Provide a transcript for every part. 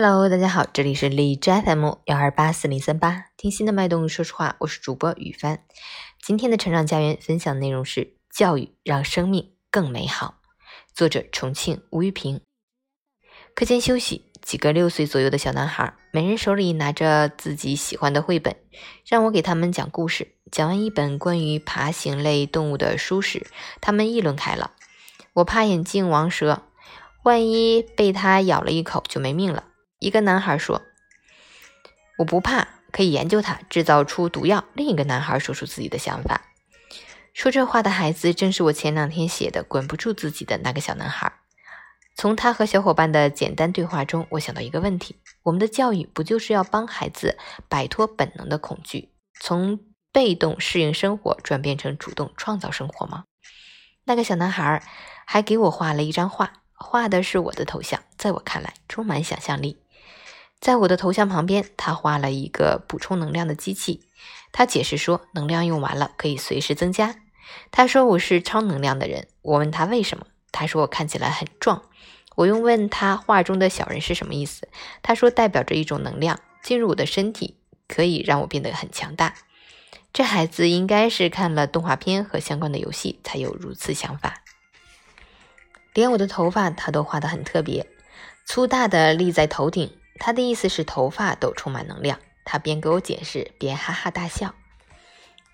Hello，大家好，这里是荔枝 FM 幺二八四零三八，听心的脉动，说实话，我是主播雨帆。今天的成长家园分享内容是教育让生命更美好，作者重庆吴玉平。课间休息，几个六岁左右的小男孩，每人手里拿着自己喜欢的绘本，让我给他们讲故事。讲完一本关于爬行类动物的书时，他们议论开了。我怕眼镜王蛇，万一被它咬了一口就没命了。一个男孩说：“我不怕，可以研究它，制造出毒药。”另一个男孩说出自己的想法。说这话的孩子正是我前两天写的《管不住自己的那个小男孩》。从他和小伙伴的简单对话中，我想到一个问题：我们的教育不就是要帮孩子摆脱本能的恐惧，从被动适应生活转变成主动创造生活吗？那个小男孩还给我画了一张画，画的是我的头像，在我看来充满想象力。在我的头像旁边，他画了一个补充能量的机器。他解释说，能量用完了可以随时增加。他说我是超能量的人。我问他为什么，他说我看起来很壮。我又问他画中的小人是什么意思，他说代表着一种能量进入我的身体，可以让我变得很强大。这孩子应该是看了动画片和相关的游戏才有如此想法。连我的头发他都画得很特别，粗大的立在头顶。他的意思是头发都充满能量。他边给我解释，边哈哈大笑。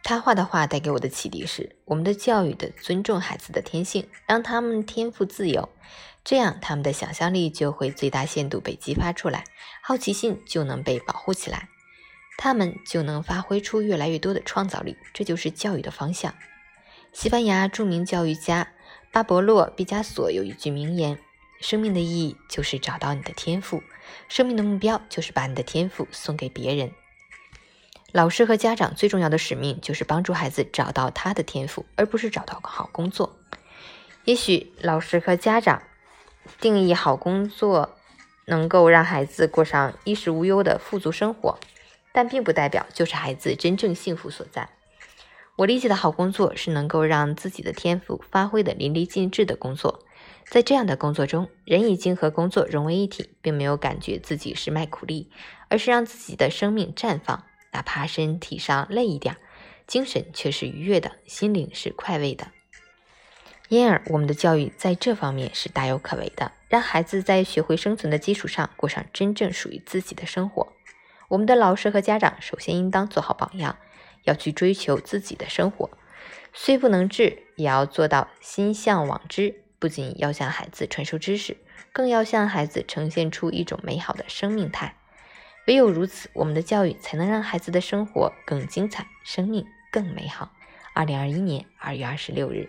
他画的画带给我的启迪是：我们的教育的尊重孩子的天性，让他们天赋自由，这样他们的想象力就会最大限度被激发出来，好奇心就能被保护起来，他们就能发挥出越来越多的创造力。这就是教育的方向。西班牙著名教育家巴勃洛·毕加索有一句名言。生命的意义就是找到你的天赋，生命的目标就是把你的天赋送给别人。老师和家长最重要的使命就是帮助孩子找到他的天赋，而不是找到好工作。也许老师和家长定义好工作能够让孩子过上衣食无忧的富足生活，但并不代表就是孩子真正幸福所在。我理解的好工作是能够让自己的天赋发挥的淋漓尽致的工作。在这样的工作中，人已经和工作融为一体，并没有感觉自己是卖苦力，而是让自己的生命绽放，哪怕身体上累一点，精神却是愉悦的，心灵是快慰的。因而，我们的教育在这方面是大有可为的，让孩子在学会生存的基础上，过上真正属于自己的生活。我们的老师和家长首先应当做好榜样，要去追求自己的生活，虽不能至，也要做到心向往之。不仅要向孩子传授知识，更要向孩子呈现出一种美好的生命态。唯有如此，我们的教育才能让孩子的生活更精彩，生命更美好。二零二一年二月二十六日。